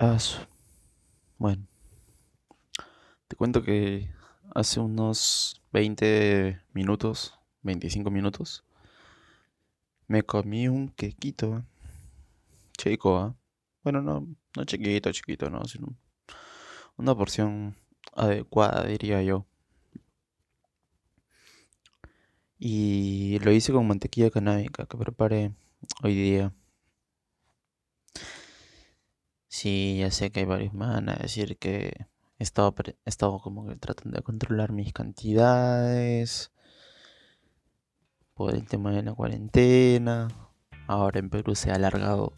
Ah, bueno, te cuento que hace unos 20 minutos, 25 minutos, me comí un quequito chico. Bueno, no, no chiquito, chiquito, no, sino una porción adecuada, diría yo. Y lo hice con mantequilla canábica que preparé hoy día. Sí, ya sé que hay varios me van a decir que he estado, he estado como que tratando de controlar mis cantidades por el tema de la cuarentena. Ahora en Perú se ha alargado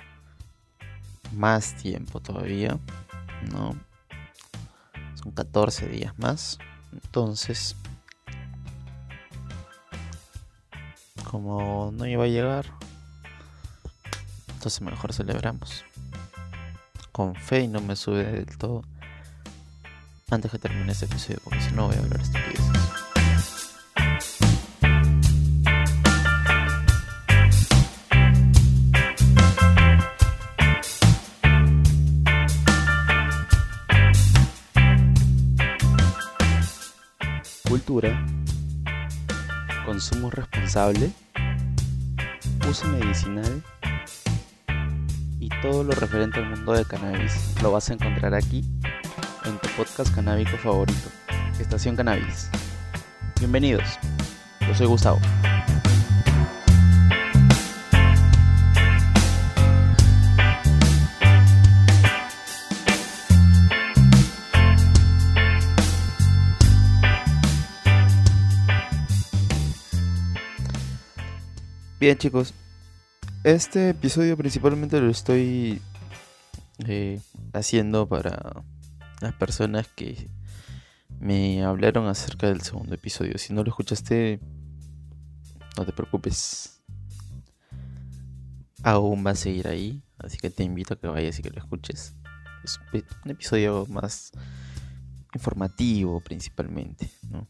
más tiempo todavía, ¿no? Son 14 días más. Entonces, como no iba a llegar, entonces mejor celebramos con fe y no me sube del todo antes que termine este episodio, porque si no voy a hablar estupideces. Cultura, consumo responsable, uso medicinal todo lo referente al mundo de cannabis lo vas a encontrar aquí en tu podcast canábico favorito, Estación Cannabis. Bienvenidos, yo soy Gustavo. Bien chicos, este episodio principalmente lo estoy eh, haciendo para las personas que me hablaron acerca del segundo episodio. Si no lo escuchaste, no te preocupes. Aún va a seguir ahí, así que te invito a que vayas y que lo escuches. Es un episodio más informativo principalmente, ¿no?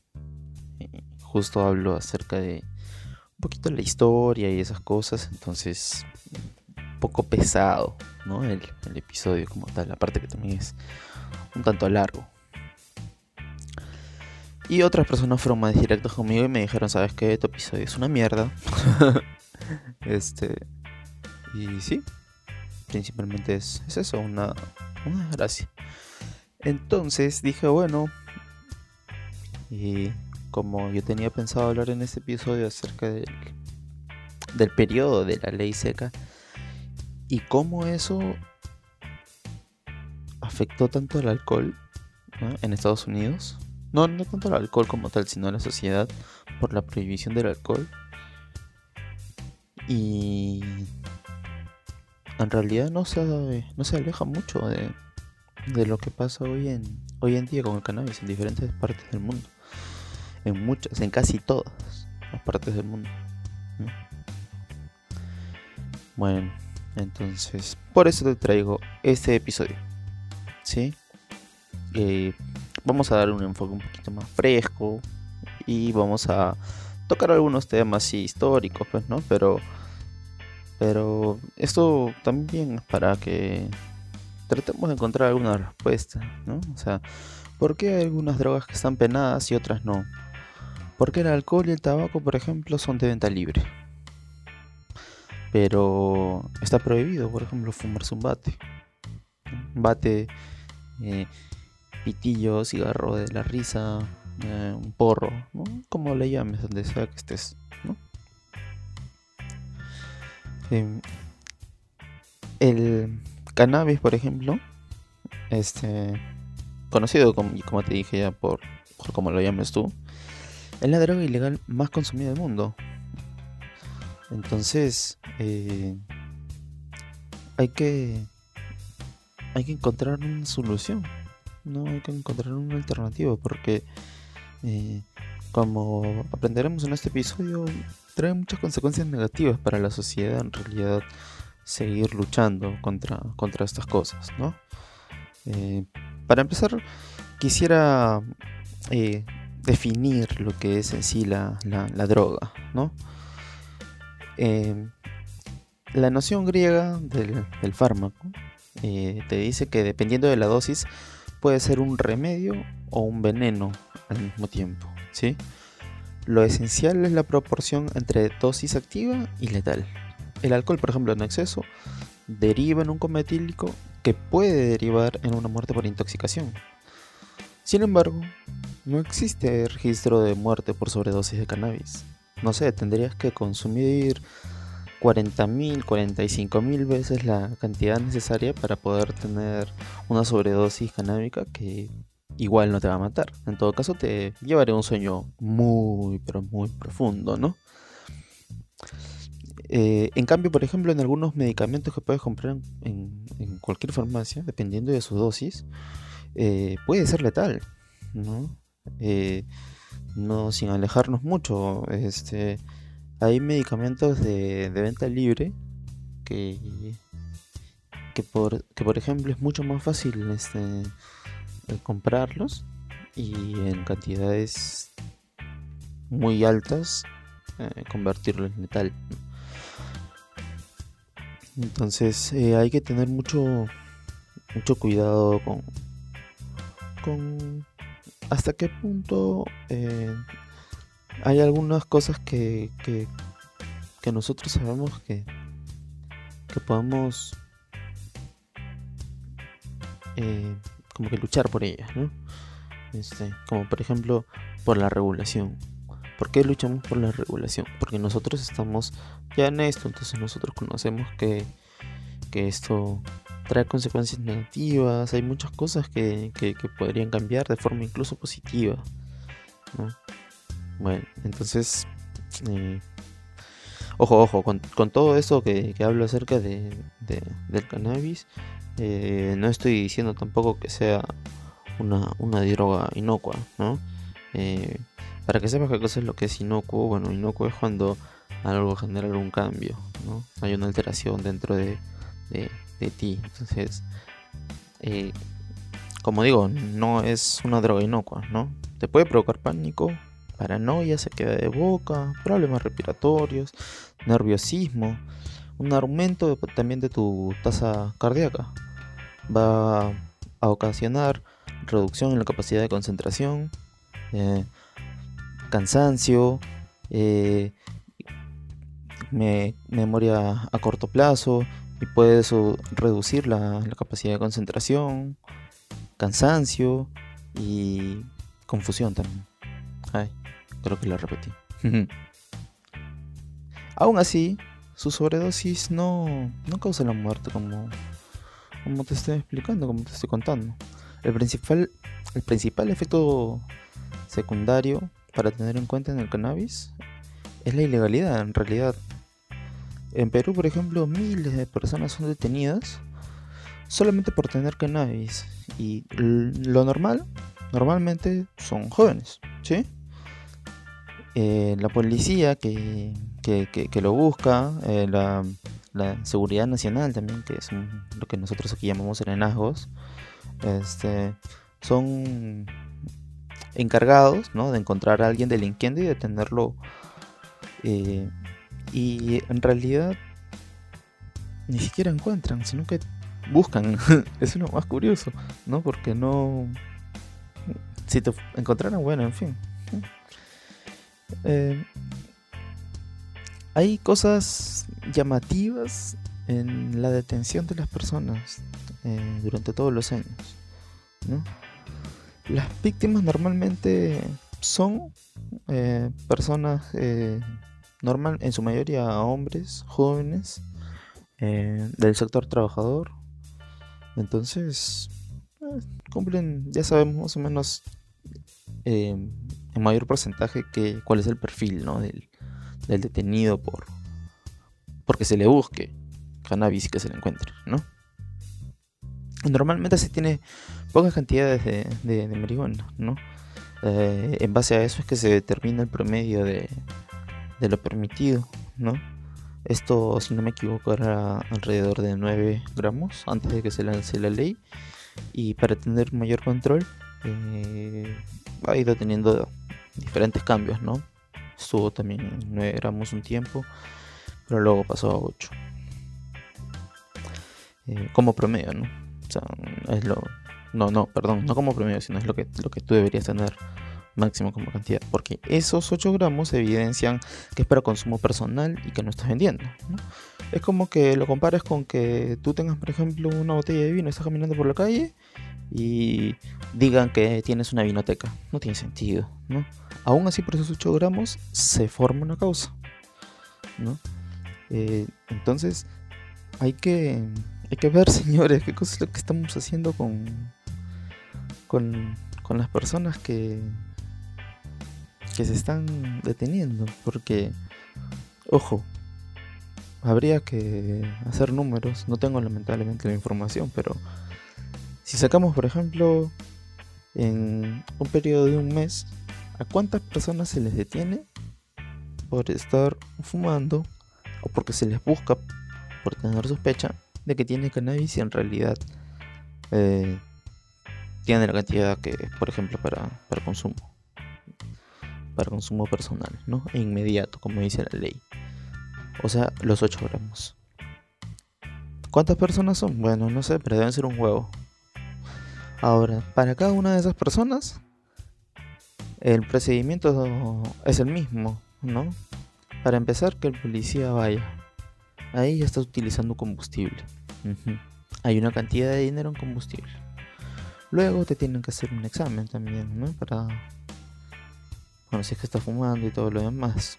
Eh, justo hablo acerca de poquito la historia y esas cosas, entonces un poco pesado, ¿no? El, episodio como tal, aparte que también es un tanto largo. Y otras personas fueron más directos conmigo y me dijeron, ¿sabes qué? Tu episodio es una mierda. este. Y sí, principalmente es, es eso, una, una desgracia. Entonces dije, bueno. Y como yo tenía pensado hablar en este episodio acerca del, del periodo de la ley seca y cómo eso afectó tanto al alcohol en Estados Unidos. No, no tanto al alcohol como tal, sino a la sociedad por la prohibición del alcohol. Y en realidad no se, no se aleja mucho de, de lo que pasa hoy en, hoy en día con el cannabis en diferentes partes del mundo en muchas, en casi todas las partes del mundo. Bueno, entonces, por eso te traigo este episodio. ¿Sí? Eh, vamos a dar un enfoque un poquito más fresco y vamos a tocar algunos temas históricos, pues, ¿no? Pero, pero esto también es para que tratemos de encontrar alguna respuesta, ¿no? O sea, ¿por qué hay algunas drogas que están penadas y otras no? Porque el alcohol y el tabaco, por ejemplo, son de venta libre. Pero está prohibido, por ejemplo, fumarse un bate. Un bate, eh, pitillo, cigarro de la risa, eh, un porro, como le llames, donde sea que estés. Em, el cannabis, por ejemplo, este, conocido como, como te dije ya por, por como lo llames tú, es la droga ilegal más consumida del mundo. Entonces, eh, hay que hay que encontrar una solución, no hay que encontrar una alternativa, porque eh, como aprenderemos en este episodio, trae muchas consecuencias negativas para la sociedad en realidad seguir luchando contra, contra estas cosas, ¿no? Eh, para empezar, quisiera definir lo que es en sí la, droga, ¿no? Eh, la noción griega del, fármaco eh, te dice que dependiendo de la dosis puede ser un remedio o un veneno al mismo tiempo, ¿sí? Lo esencial es la proporción entre dosis activa y letal. El alcohol, por ejemplo, en exceso, deriva en un coma etílico que puede derivar en una muerte por intoxicación. Sin embargo, no existe registro de muerte por sobredosis de cannabis. No sé, tendrías que consumir 40.000, 45.000 veces la cantidad necesaria para poder tener una sobredosis canábica que igual no te va a matar. En todo caso, te llevaré un sueño muy, pero muy profundo, ¿no? Eh, en cambio, por ejemplo, en algunos medicamentos que puedes comprar en, cualquier farmacia, dependiendo de su dosis, eh, puede ser letal, ¿no? Eh, no sin alejarnos mucho, este, hay medicamentos de, venta libre que, que, por, que por ejemplo es mucho más fácil este, comprarlos y en cantidades muy altas eh, convertirlo en letal. Entonces eh, hay que tener mucho mucho cuidado con con hasta qué punto eh, hay algunas cosas que, que, nosotros sabemos que, que podemos eh, como que luchar por ellas, ¿no? Este, como por ejemplo por la regulación. ¿Por qué luchamos por la regulación? Porque nosotros estamos ya en esto, entonces nosotros conocemos que, que esto trae consecuencias negativas, hay muchas cosas que, que, que podrían cambiar de forma incluso positiva. ¿no? Bueno, entonces, eh, ojo, ojo, con, todo eso que, hablo acerca de, del cannabis, eh, no estoy diciendo tampoco que sea una, una droga inocua, ¿no? Eh, para que sepas qué cosa es lo que es inocuo, bueno, inocuo es cuando algo genera algún cambio, ¿no? Hay una alteración dentro de, de ti. Entonces, como digo, no es una droga inocua, ¿no? Te puede provocar pánico, paranoia, se queda de boca, problemas respiratorios, nerviosismo, un aumento también de tu tasa cardíaca. Va a ocasionar reducción en la capacidad de concentración, eh, cansancio, eh, memoria a corto plazo y puede reducir la, la capacidad de concentración, cansancio y confusión también. Ay. Creo que la repetí. Aún así, su sobredosis no, no causa la muerte como, como te estoy explicando, como te estoy contando. El principal, el principal efecto secundario para tener en cuenta en el cannabis es la ilegalidad en realidad. En Perú, por ejemplo, miles de personas son detenidas solamente por tener cannabis. Y lo normal, normalmente son jóvenes, ¿sí? Eh, la policía que, lo busca, eh, la, seguridad nacional también, que es lo que nosotros aquí llamamos serenazgos, este, son encargados de encontrar a alguien delinquiente y detenerlo. Eh, y en realidad ni siquiera encuentran, sino que buscan. es lo más curioso, ¿no? Porque no... Si te encontraran, bueno, en fin. Eh, hay cosas llamativas en la detención de las personas eh, durante todos los años. Las víctimas normalmente son eh, personas, normal, en su mayoría hombres, jóvenes, del sector trabajador. Entonces, cumplen, ya sabemos más o menos en mayor porcentaje que cuál es el perfil ¿no? del, detenido por porque se le busque cannabis y que se le encuentre, ¿no? Normalmente se tiene pocas cantidades de, marihuana, ¿no? Eh, en base a eso es que se determina el promedio de, de lo permitido, ¿no? Esto, si no me equivoco, era alrededor de 9 gramos antes de que se lance la ley. Y para tener mayor control, eh, ha ido teniendo diferentes cambios, ¿no? Estuvo también en 9 gramos un tiempo, pero luego pasó a 8. eh, como promedio, ¿no? O sea, es lo... No, no, perdón, no como promedio, sino es lo que, lo que tú deberías tener máximo como cantidad. Porque esos 8 gramos evidencian que es para consumo personal y que no estás vendiendo. Es como que lo compares con que tú tengas, por ejemplo, una botella de vino estás caminando por la calle y digan que tienes una vinoteca. No tiene sentido, ¿no? Aún así, por esos 8 gramos se forma una causa, ¿no? Eh, entonces, hay que, hay que ver, señores, qué cosa es lo que estamos haciendo con, con, con las personas que, se están deteniendo. Porque, ojo, habría que hacer números. No tengo lamentablemente la información, pero si sacamos, por ejemplo, en un periodo de un mes, ¿a cuántas personas se les detiene por estar fumando o porque se les busca por tener sospecha de que tiene cannabis y en realidad eh, tiene la cantidad que por ejemplo, para, para consumo? Para consumo personal, ¿no? E inmediato, como dice la ley. O sea, los 8 gramos. ¿Cuántas personas son? Bueno, no sé, pero deben ser un huevo. Ahora, para cada una de esas personas, el procedimiento es el mismo, ¿no? Para empezar, que el policía vaya. Ahí ya está utilizando combustible. Hay una cantidad de dinero en combustible. Luego te tienen que hacer un examen también, ¿no? Para. Bueno, si es que está fumando y todo lo demás.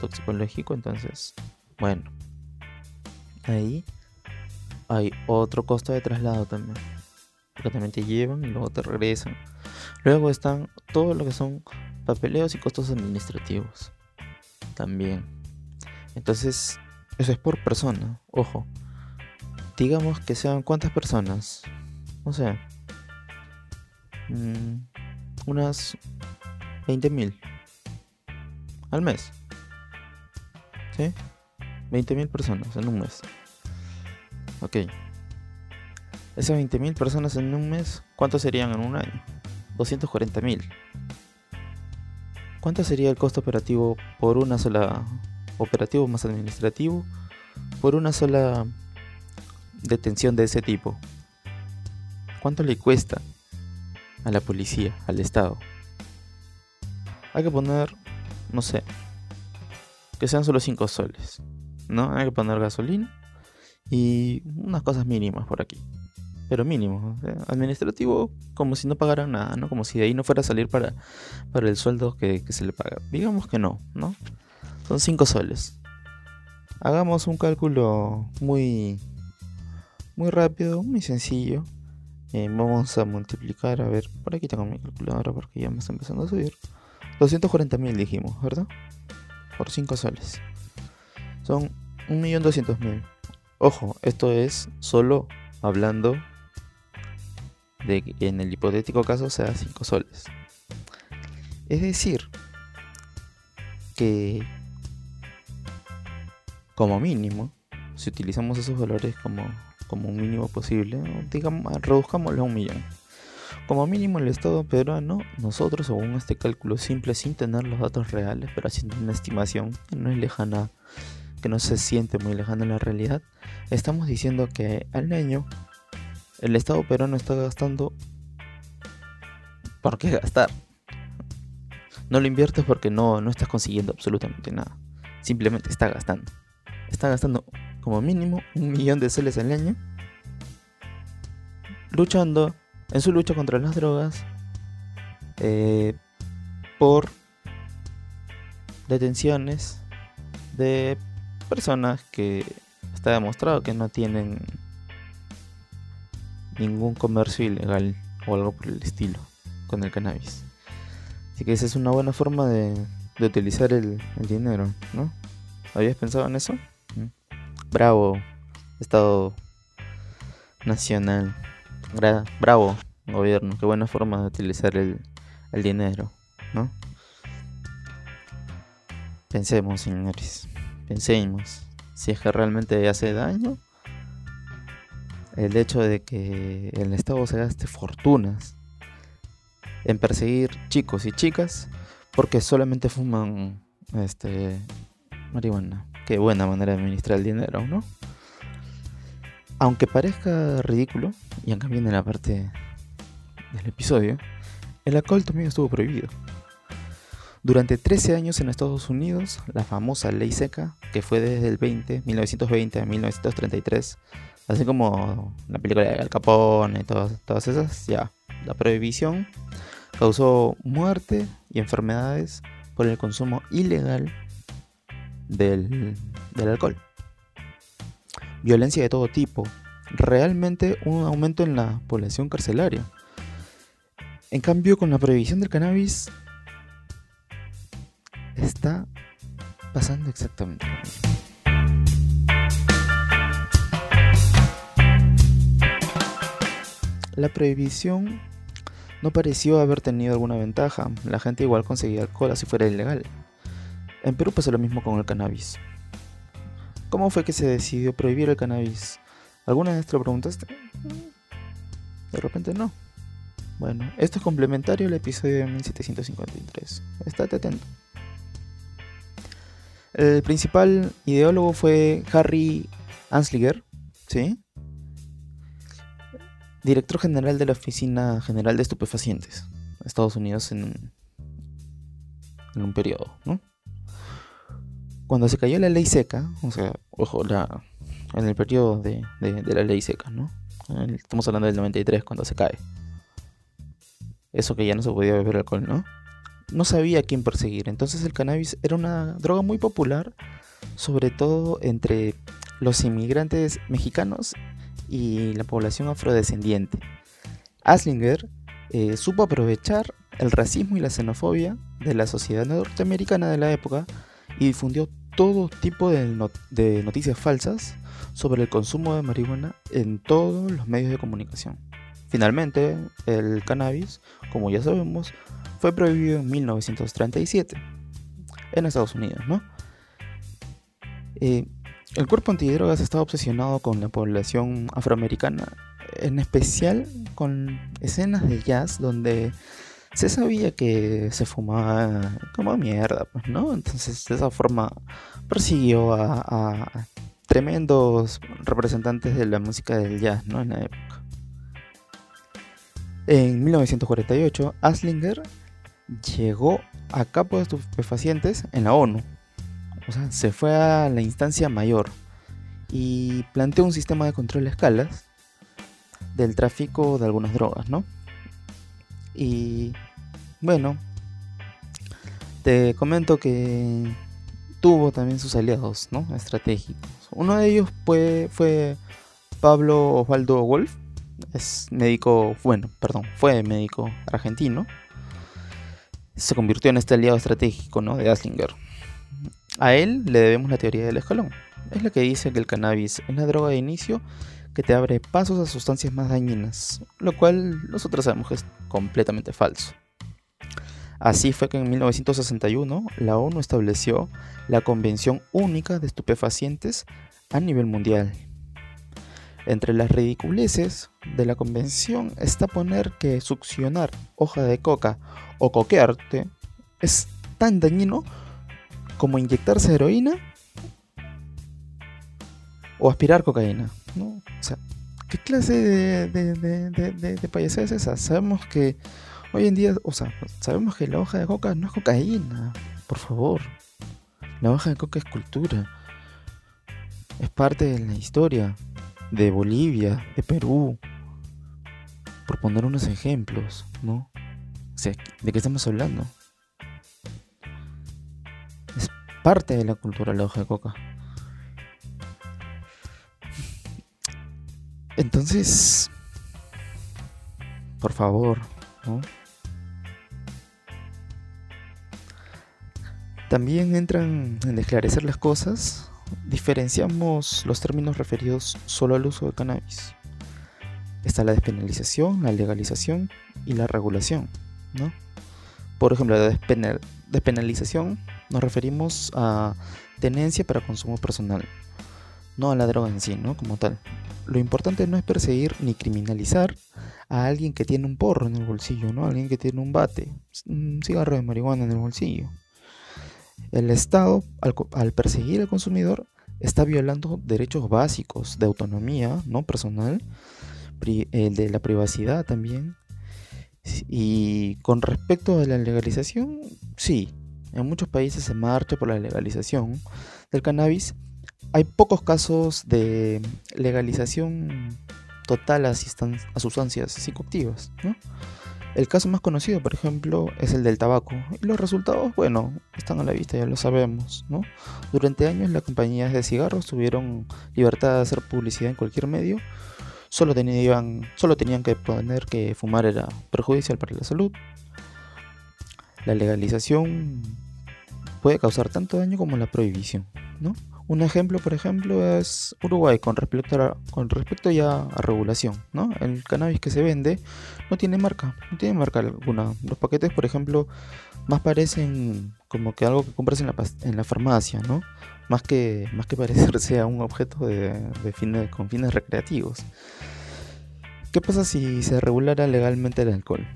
Toxicológico, entonces. Bueno. Ahí hay otro costo de traslado también. Porque también te llevan y luego te regresan. Luego están todo lo que son papeleos y costos administrativos. También. Entonces, eso es por persona. Ojo. Digamos que sean cuántas personas. No sé. Mm, unas 20.000 al mes. ¿Sí? 20.000 personas en un mes. Ok. Esas 20.000 personas en un mes, ¿cuántos serían en un año? 240.000. ¿Cuánto sería el costo operativo por una sola operativo más administrativo por una sola detención de ese tipo? ¿Cuánto le cuesta a la policía, al Estado? Hay que poner, no sé, que sean solo 5 soles. ¿no? Hay que poner gasolina y unas cosas mínimas por aquí. Pero mínimo, administrativo como si no pagaran nada, ¿no? Como si de ahí no fuera a salir para, para el sueldo que, se le paga. Digamos que no, ¿no? Son 5 soles. Hagamos un cálculo muy, muy rápido, muy sencillo. Eh, vamos a multiplicar, a ver, por aquí tengo mi calculadora porque ya me está empezando a subir. 240 mil dijimos, ¿verdad? Por 5 soles. Son 1.200.000. Ojo, esto es solo hablando de que en el hipotético caso sea 5 soles. Es decir, que como mínimo, si utilizamos esos valores como, como un mínimo posible, digamos, reduzcámoslo a un millón. Como mínimo el Estado peruano, nosotros según este cálculo simple sin tener los datos reales, pero haciendo una estimación que no es lejana que no se siente muy lejano a la realidad, estamos diciendo que al año el Estado peruano está gastando ¿por qué gastar? No lo inviertes porque no, no estás consiguiendo absolutamente nada. Simplemente está gastando. Está gastando como mínimo un millón de soles al año luchando en su lucha contra las drogas eh, por detenciones de personas que está demostrado que no tienen ningún comercio ilegal o algo por el estilo con el cannabis. Así que esa es una buena forma de, utilizar el, dinero, ¿no? ¿Habías pensado en eso? ¿Mm? Bravo, Estado Nacional. Bravo, gobierno. Qué buena forma de utilizar el, dinero, ¿no? Pensemos, señores pensemos si es que realmente hace daño el hecho de que el Estado se gaste fortunas en perseguir chicos y chicas porque solamente fuman este marihuana. Qué buena manera de administrar el dinero, ¿no? Aunque parezca ridículo, y acá viene la parte del episodio, el alcohol también estuvo prohibido. Durante 13 años en Estados Unidos, la famosa ley seca, que fue desde el 20, 1920 a 1933, así como la película de Al Capone y todas, todas esas, ya, la prohibición causó muerte y enfermedades por el consumo ilegal del, del alcohol violencia de todo tipo, realmente un aumento en la población carcelaria. En cambio, con la prohibición del cannabis, está pasando exactamente lo mismo. La prohibición no pareció haber tenido alguna ventaja. La gente igual conseguía alcohol si fuera ilegal. En Perú pasó lo mismo con el cannabis. ¿Cómo fue que se decidió prohibir el cannabis? ¿Alguna vez te lo preguntaste? De repente no. Bueno, esto es complementario al episodio de 1753. Estate atento. El principal ideólogo fue Harry Anslinger, ¿sí? Director general de la Oficina General de Estupefacientes, Estados Unidos en, en un periodo, ¿no? Cuando se cayó la ley seca, o sea, ojo, la, en el periodo de, la ley seca, ¿no? Estamos hablando del 93 cuando se cae. Eso que ya no se podía beber alcohol, ¿no? No sabía quién perseguir. Entonces el cannabis era una droga muy popular, sobre todo entre los inmigrantes mexicanos y la población afrodescendiente. Aslinger eh, supo aprovechar el racismo y la xenofobia de la sociedad norteamericana de la época y difundió todo tipo de, noticias falsas sobre el consumo de marihuana en todos los medios de comunicación. Finalmente, el cannabis, como ya sabemos, fue prohibido en 1937 en Estados Unidos, ¿no? Eh, el cuerpo antidrogas estaba obsesionado con la población afroamericana, en especial con escenas de jazz donde se sabía que se fumaba como mierda, pues, ¿no? Entonces, de esa forma persiguió a, tremendos representantes de la música del jazz, ¿no? En la época. En 1948, Aslinger llegó a capo de estupefacientes en la ONU. O sea, se fue a la instancia mayor y planteó un sistema de control de escalas del tráfico de algunas drogas, ¿no? Y bueno, te comento que tuvo también sus aliados ¿no? estratégicos. Uno de ellos fue, fue Pablo Osvaldo Wolf, es médico, bueno, perdón, fue médico argentino. Se convirtió en este aliado estratégico ¿no? de Aslinger. A él le debemos la teoría del escalón. Es la que dice que el cannabis es la droga de inicio que te abre pasos a sustancias más dañinas, lo cual nosotros sabemos que es completamente falso. Así fue que en 1961 la ONU estableció la Convención Única de Estupefacientes a nivel mundial. Entre las ridiculeces de la convención está poner que succionar hoja de coca o coquearte es tan dañino como inyectarse heroína o aspirar cocaína. O sea, ¿qué clase de, de, de, es esa? Sabemos que hoy en día, o sea, sabemos que la hoja de coca no es cocaína, por favor. La hoja de coca es cultura. Es parte de la historia de Bolivia, de Perú. Por poner unos ejemplos, ¿no? O sea, ¿de qué estamos hablando? Es parte de la cultura la hoja de coca. Entonces, por favor, ¿no? También entran en esclarecer las cosas, diferenciamos los términos referidos solo al uso de cannabis. Está la despenalización, la legalización y la regulación, ¿no? Por ejemplo, la despenalización nos referimos a tenencia para consumo personal, no a la droga en sí, ¿no? Como tal. Lo importante no es perseguir ni criminalizar a alguien que tiene un porro en el bolsillo, ¿no? Alguien que tiene un bate, un cigarro de marihuana en el bolsillo. El Estado, al, perseguir al consumidor, está violando derechos básicos de autonomía no personal, el de la privacidad también. Y con respecto a la legalización, sí, en muchos países se marcha por la legalización del cannabis. Hay pocos casos de legalización total a, sustancias psicoactivas, ¿no? El caso más conocido, por ejemplo, es el del tabaco. Y los resultados, bueno, están a la vista, ya lo sabemos, ¿no? Durante años las compañías de cigarros tuvieron libertad de hacer publicidad en cualquier medio. Solo tenían, solo tenían que poner que fumar era perjudicial para la salud. La legalización puede causar tanto daño como la prohibición, ¿no? Un ejemplo, por ejemplo, es Uruguay con respecto a, con respecto ya a regulación, ¿no? El cannabis que se vende no tiene marca, no tiene marca alguna. Los paquetes, por ejemplo, más parecen como que algo que compras en la, en la farmacia, ¿no? Más que, más que parecerse a un objeto de, de con fines recreativos. ¿Qué pasa si se regulara legalmente el alcohol?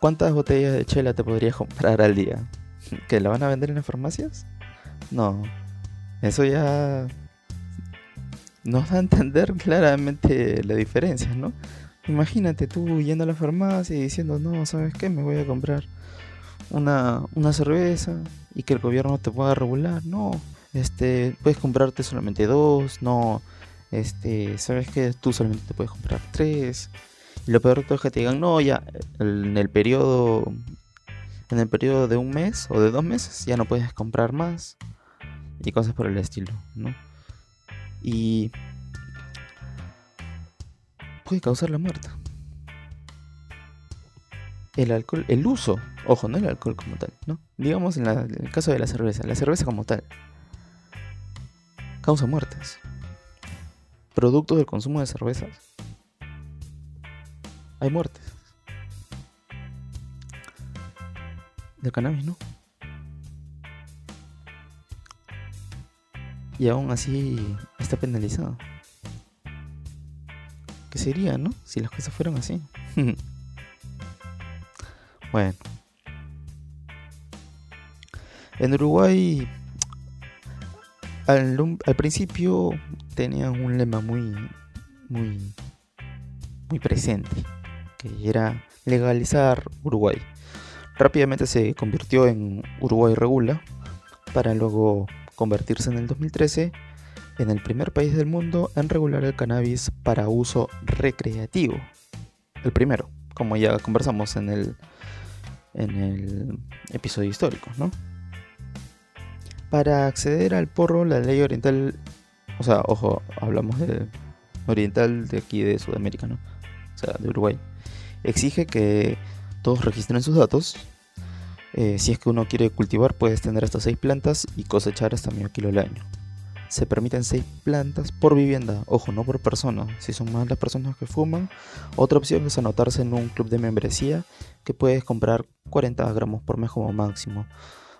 ¿Cuántas botellas de chela te podrías comprar al día? ¿Que la van a vender en las farmacias? No, eso ya nos da a entender claramente la diferencia, ¿no? Imagínate tú yendo a la farmacia y diciendo, no, ¿sabes qué? Me voy a comprar una, una cerveza y que el gobierno te pueda regular. No, este, puedes comprarte solamente dos, no, este, ¿sabes qué? Tú solamente te puedes comprar tres. Y lo peor de todo es que te digan, no, ya, en el periodo, en el periodo de un mes o de dos meses ya no puedes comprar más y cosas por el estilo, ¿no? Y puede causar la muerte. El alcohol, el uso, ojo, no el alcohol como tal, ¿no? Digamos en, el caso de la cerveza, la cerveza como tal causa muertes. Producto del consumo de cervezas, hay muertes. Del cannabis, ¿no? Y aún así está penalizado. ¿Qué sería, no? Si las cosas fueran así. bueno. En Uruguay, al, al, principio tenían un lema muy, muy, muy presente, que era legalizar Uruguay. Rápidamente se convirtió en Uruguay Regula, para luego convertirse en el 2013 en el primer país del mundo en regular el cannabis para uso recreativo. El primero, como ya conversamos en el, en el episodio histórico, ¿no? Para acceder al porro, la ley oriental, o sea, ojo, hablamos de oriental de aquí de Sudamérica, ¿no? O sea, de Uruguay, exige que todos registren sus datos eh, si es que uno quiere cultivar, puedes tener hasta 6 plantas y cosechar hasta medio kilo al año. Se permiten 6 plantas por vivienda, ojo, no por persona. Si son más las personas que fuman, otra opción es anotarse en un club de membresía que puedes comprar 40 gramos por mes como máximo.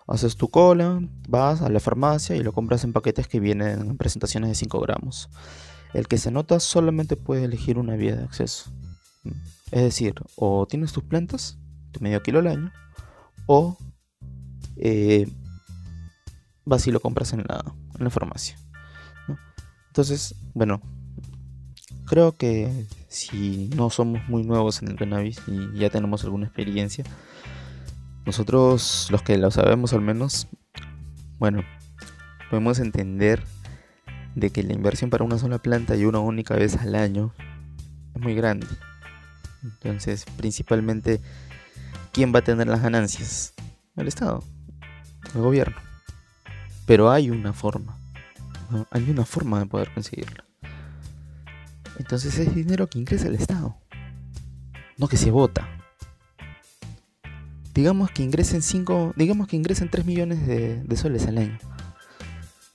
Haces tu cola, vas a la farmacia y lo compras en paquetes que vienen en presentaciones de 5 gramos. El que se anota solamente puede elegir una vía de acceso. Es decir, o tienes tus plantas, de medio kilo al año, o eh, vas y lo compras en la, en la farmacia. Entonces, bueno, creo que si no somos muy nuevos en el cannabis y ya tenemos alguna experiencia, nosotros los que lo sabemos al menos, bueno, podemos entender de que la inversión para una sola planta y una única vez al año es muy grande. Entonces, principalmente ¿quién va a tener las ganancias? El Estado, el gobierno. Pero hay una forma, hay una forma de poder conseguirla. Entonces es dinero que ingresa el Estado, no que se vota. Digamos que ingresen 5, digamos que ingresen 3 millones de soles al año.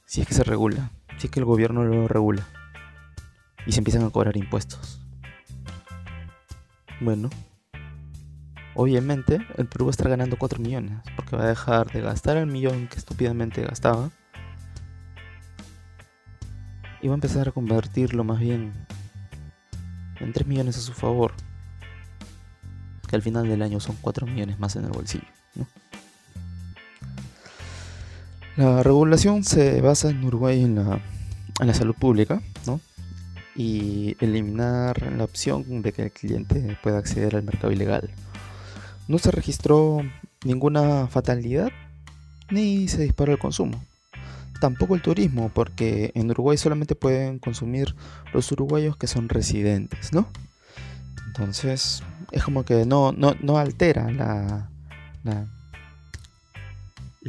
Si es que se regula, si es que el gobierno lo regula. Y se empiezan a cobrar impuestos. Bueno, obviamente el Perú va a estar ganando 4 millones, porque va a dejar de gastar el millón que estúpidamente gastaba y va a empezar a convertirlo más bien en 3 millones a su favor, que al final del año son 4 millones más en el bolsillo. La regulación se basa en Uruguay en la, en la salud pública, ¿no? Y eliminar la opción de que el cliente pueda acceder al mercado ilegal. No se registró ninguna fatalidad ni se disparó el consumo. Tampoco el turismo, porque en Uruguay solamente pueden consumir los uruguayos que son residentes, ¿no? Entonces, es como que no, no, altera la, la,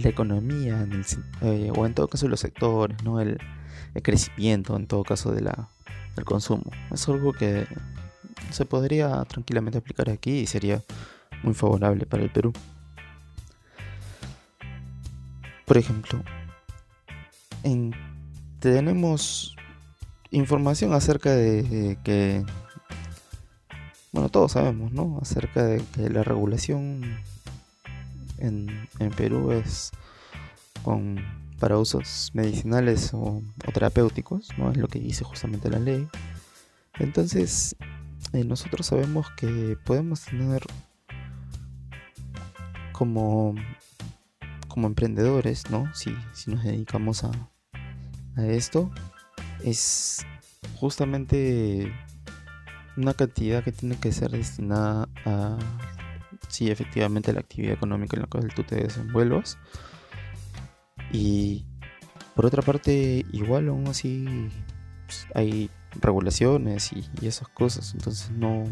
economía en eh, o en todo caso los sectores, ¿no? El, el, crecimiento en todo caso de la, del consumo. Es algo que se podría tranquilamente aplicar aquí y sería muy favorable para el Perú. Por ejemplo, tenemos información acerca de que, bueno, todos sabemos, ¿no? Acerca de que la regulación en, Perú es con, para usos medicinales o, terapéuticos, ¿no? Es lo que dice justamente la ley. Entonces, eh, nosotros sabemos que podemos tener como como emprendedores, ¿no? Si, si nos dedicamos a, a esto, es justamente una cantidad que tiene que ser destinada a, sí, efectivamente, la actividad económica en la cual tú te desenvuelvas. Y por otra parte, igual aún así pues, hay regulaciones y, y, esas cosas, entonces no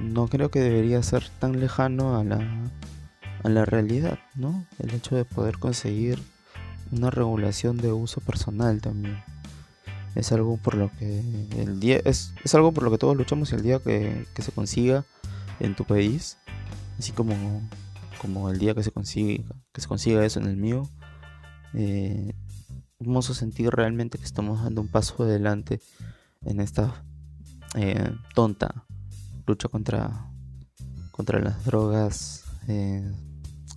no creo que debería ser tan lejano a la a la realidad, ¿no? El hecho de poder conseguir una regulación de uso personal también. Es algo por lo que el día es, algo por lo que todos luchamos el día que, se consiga en tu país, así como, como el día que se consiga, que se consiga eso en el mío, eh, vamos sentir realmente que estamos dando un paso adelante en esta eh, tonta lucha contra, contra las drogas eh,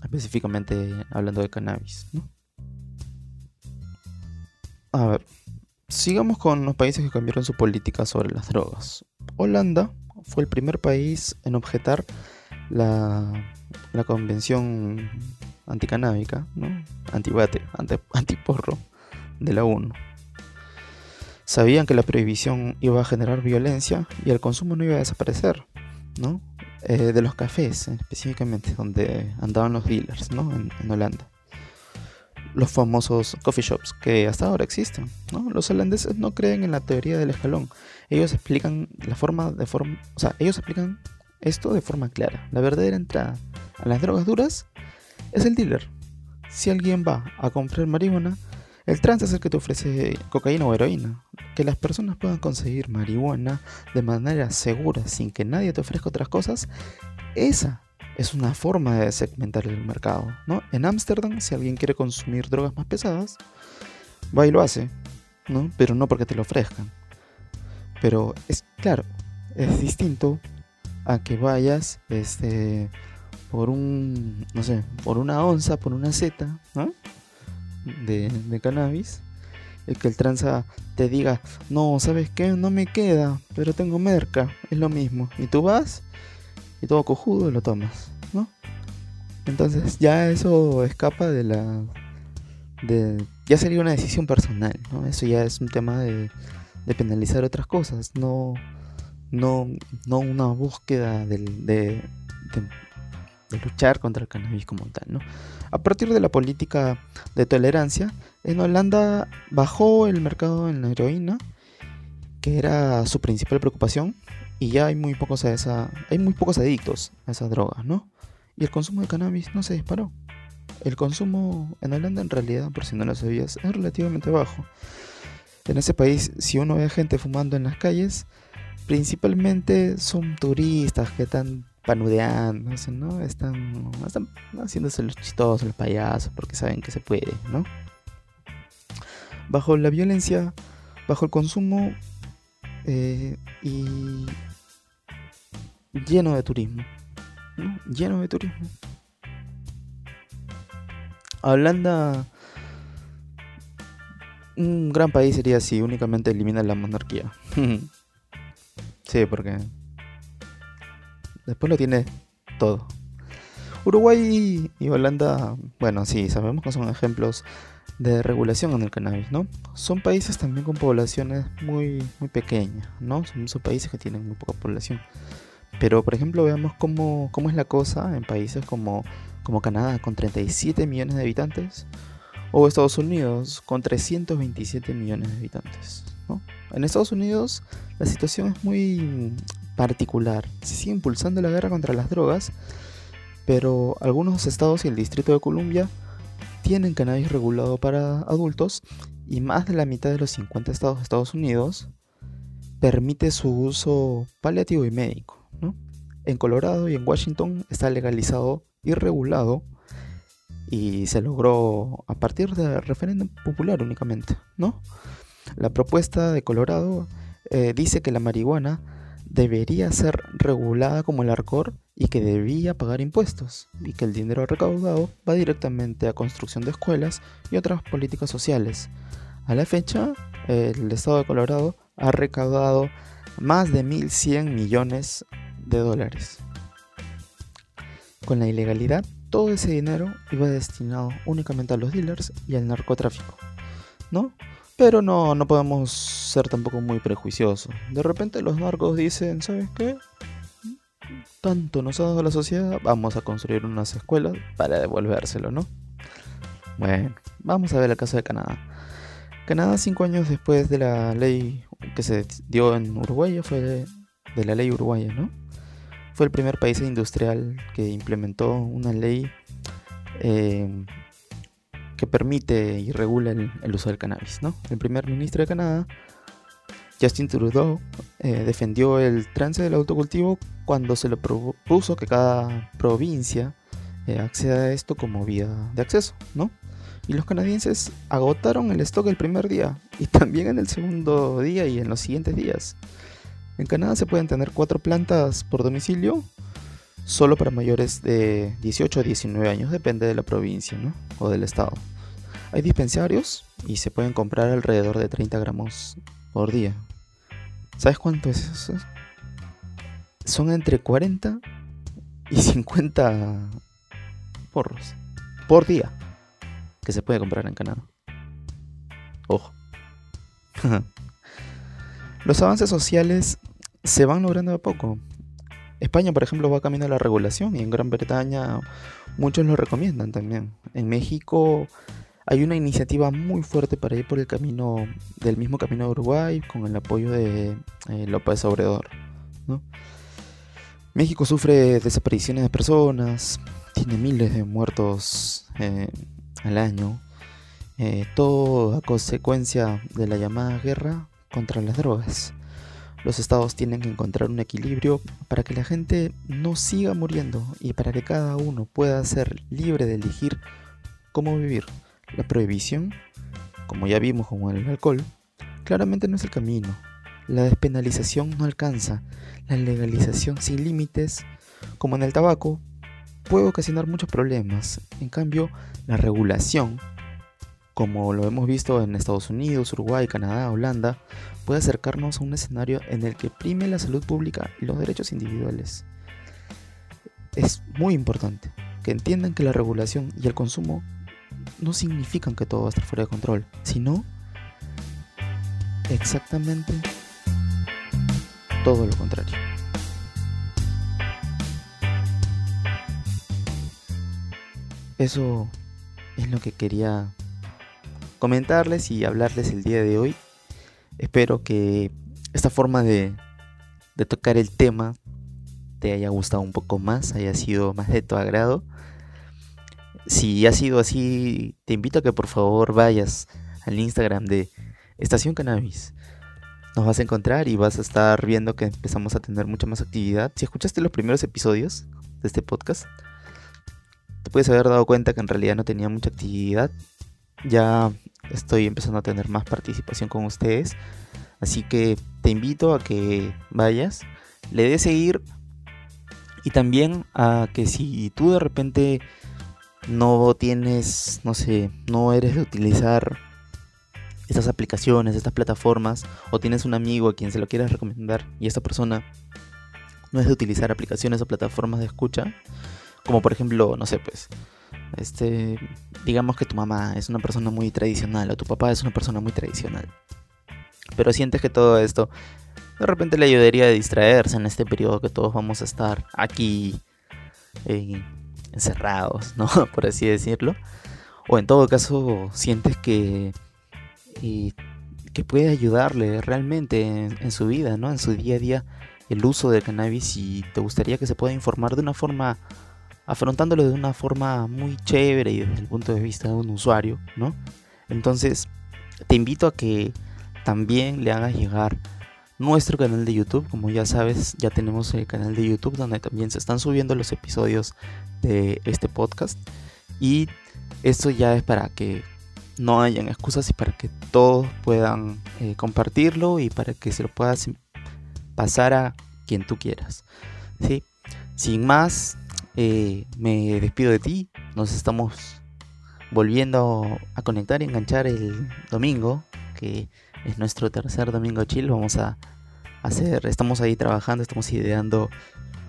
específicamente hablando de cannabis. A ver, sigamos con los países que cambiaron su política sobre las drogas. Holanda fue el primer país en objetar la, la convención anticanábica, ¿no? antibate, anti, antiporro de la ONU. Sabían que la prohibición iba a generar violencia y el consumo no iba a desaparecer, ¿no? Eh, de los cafés, específicamente, donde andaban los dealers, ¿no? En, Holanda. Los famosos coffee shops que hasta ahora existen, ¿no? Los holandeses no creen en la teoría del escalón. Ellos explican la forma de forma, o sea, ellos explican esto de forma clara. La verdadera entrada a las drogas duras es el dealer. Si alguien va a comprar marihuana, el trance es el que te ofrece cocaína o heroína. Que las personas puedan conseguir marihuana de manera segura sin que nadie te ofrezca otras cosas, esa es una forma de segmentar el mercado. ¿no? En Ámsterdam, si alguien quiere consumir drogas más pesadas, va y lo hace, ¿no? pero no porque te lo ofrezcan. Pero es claro, es distinto a que vayas este, por un, no sé, por una onza, por una zeta, ¿no? de, cannabis, el que el tranza te diga, no, ¿sabes qué? No me queda, pero tengo merca, es lo mismo. Y tú vas y todo cojudo lo tomas, ¿no? Entonces ya eso escapa de la... De, ya sería una decisión personal, ¿no? Eso ya es un tema de, penalizar otras cosas, no, no, no una búsqueda de, de, de luchar contra el cannabis como tal, ¿no? A partir de la política de tolerancia, en Holanda bajó el mercado en la heroína, que era su principal preocupación, y ya hay muy pocos a esa, hay muy pocos adictos a esas drogas, ¿no? Y el consumo de cannabis no se disparó. El consumo en Holanda en realidad, por si no lo sabías, es relativamente bajo. En ese país, si uno ve gente fumando en las calles, principalmente son turistas que están panudeando, ¿no? Están, están haciéndose los chistosos, los payasos, porque saben que se puede, ¿no? Bajo la violencia, bajo el consumo eh, y lleno de turismo, ¿no? Lleno de turismo. Holanda, un gran país sería si únicamente elimina la monarquía. sí, porque Después lo tiene todo. Uruguay y Holanda, bueno, sí, sabemos que son ejemplos de regulación en el cannabis, ¿no? Son países también con poblaciones muy, muy pequeñas, ¿no? Son, países que tienen muy poca población. Pero, por ejemplo, veamos cómo, cómo es la cosa en países como, como Canadá, con 37 millones de habitantes, o Estados Unidos, con 327 millones de habitantes. ¿no? En Estados Unidos la situación es muy particular. Se sigue impulsando la guerra contra las drogas, pero algunos estados y el Distrito de Columbia tienen cannabis regulado para adultos y más de la mitad de los 50 estados de Estados Unidos permite su uso paliativo y médico. En Colorado y en Washington está legalizado y regulado y se logró a partir del referéndum popular únicamente. La propuesta de Colorado eh, dice que la marihuana debería ser regulada como el arcor y que debía pagar impuestos y que el dinero recaudado va directamente a construcción de escuelas y otras políticas sociales. A la fecha, el estado de Colorado ha recaudado más de 1.100 millones de dólares. Con la ilegalidad, todo ese dinero iba destinado únicamente a los dealers y al narcotráfico, ¿no? Pero no, no podemos ser tampoco muy prejuiciosos. De repente los narcos dicen, ¿sabes qué? Tanto nos ha dado la sociedad, vamos a construir unas escuelas para devolvérselo, ¿no? Bueno, vamos a ver el caso de Canadá. Canadá, cinco años después de la ley que se dio en Uruguay, fue de la ley uruguaya, ¿no? Fue el primer país industrial que implementó una ley eh, que permite y regula el, uso del cannabis. ¿no? El primer ministro de Canadá, Justin Trudeau, eh, defendió el trance del autocultivo cuando se le propuso que cada provincia eh, acceda a esto como vía de acceso. ¿no? Y los canadienses agotaron el stock el primer día y también en el segundo día y en los siguientes días. En Canadá se pueden tener cuatro plantas por domicilio, solo para mayores de 18 a 19 años, depende de la provincia o del estado. Hay dispensarios y se pueden comprar alrededor de 30 gramos por día. ¿Sabes cuánto es eso? Son entre 40 y 50 porros por día que se puede comprar en Canadá. Ojo. Los avances sociales se van logrando a poco. España, por ejemplo, va camino a la regulación y en Gran Bretaña muchos lo recomiendan también. En México hay una iniciativa muy fuerte para ir por el camino del mismo camino de Uruguay con el apoyo de eh, López Obrador. México sufre desapariciones de personas, tiene miles de muertos eh, al año, eh, todo a consecuencia de la llamada guerra contra las drogas. Los estados tienen que encontrar un equilibrio para que la gente no siga muriendo y para que cada uno pueda ser libre de elegir cómo vivir. La prohibición, como ya vimos con el alcohol, claramente no es el camino. La despenalización no alcanza. La legalización sin límites, como en el tabaco, puede ocasionar muchos problemas. En cambio, la regulación como lo hemos visto en Estados Unidos, Uruguay, Canadá, Holanda, puede acercarnos a un escenario en el que prime la salud pública y los derechos individuales. Es muy importante que entiendan que la regulación y el consumo no significan que todo va a estar fuera de control, sino exactamente todo lo contrario. Eso es lo que quería comentarles y hablarles el día de hoy. Espero que esta forma de, tocar el tema te haya gustado un poco más, haya sido más de tu agrado. Si ha sido así, te invito a que por favor vayas al Instagram de Estación Cannabis. Nos vas a encontrar y vas a estar viendo que empezamos a tener mucha más actividad. Si escuchaste los primeros episodios de este podcast, te puedes haber dado cuenta que en realidad no tenía mucha actividad. Ya estoy empezando a tener más participación con ustedes. Así que te invito a que vayas, le des seguir y también a que si tú de repente no tienes, no sé, no eres de utilizar estas aplicaciones, estas plataformas, o tienes un amigo a quien se lo quieras recomendar y esta persona no es de utilizar aplicaciones o plataformas de escucha, Como por ejemplo, no sé, pues, este, digamos que tu mamá es una persona muy tradicional o tu papá es una persona muy tradicional. Pero sientes que todo esto de repente le ayudaría a distraerse en este periodo que todos vamos a estar aquí eh, encerrados, ¿no? Por así decirlo. O en todo caso sientes que, eh, que puede ayudarle realmente en, su vida, ¿no? En su día a día el uso del cannabis y te gustaría que se pueda informar de una forma, afrontándolo de una forma muy chévere y desde el punto de vista de un usuario, ¿no? Entonces, te invito a que también le hagas llegar nuestro canal de YouTube. Como ya sabes, ya tenemos el canal de YouTube donde también se están subiendo los episodios de este podcast. Y esto ya es para que no hayan excusas y para que todos puedan eh, compartirlo y para que se lo puedas pasar a quien tú quieras. ¿sí? Sin más, eh, me despido de ti. Nos estamos volviendo a conectar y enganchar el domingo, que es nuestro tercer domingo chill. Vamos a hacer, estamos ahí trabajando, estamos ideando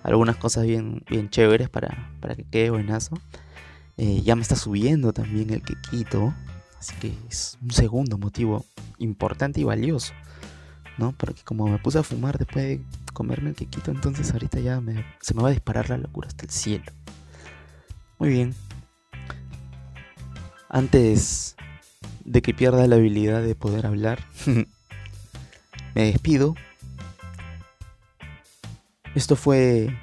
algunas cosas bien, bien chéveres para, para que quede buenazo. Eh, ya me está subiendo también el quequito, así que es un segundo motivo importante y valioso, ¿no? Porque como me puse a fumar después de comerme el quequito, entonces ahorita ya se me va a disparar la locura hasta el cielo. Muy bien. Antes de que pierda la habilidad de poder hablar, me despido. Esto fue...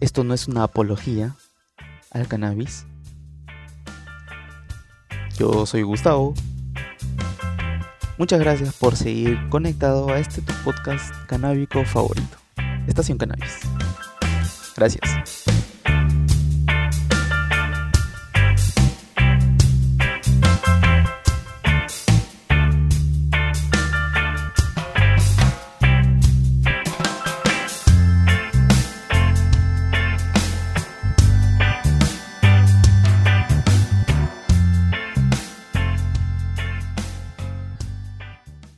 Esto no es una apología al cannabis. Yo soy Gustavo. Muchas gracias por seguir conectado a este tu podcast canábico favorito, Estación Cannabis. Gracias.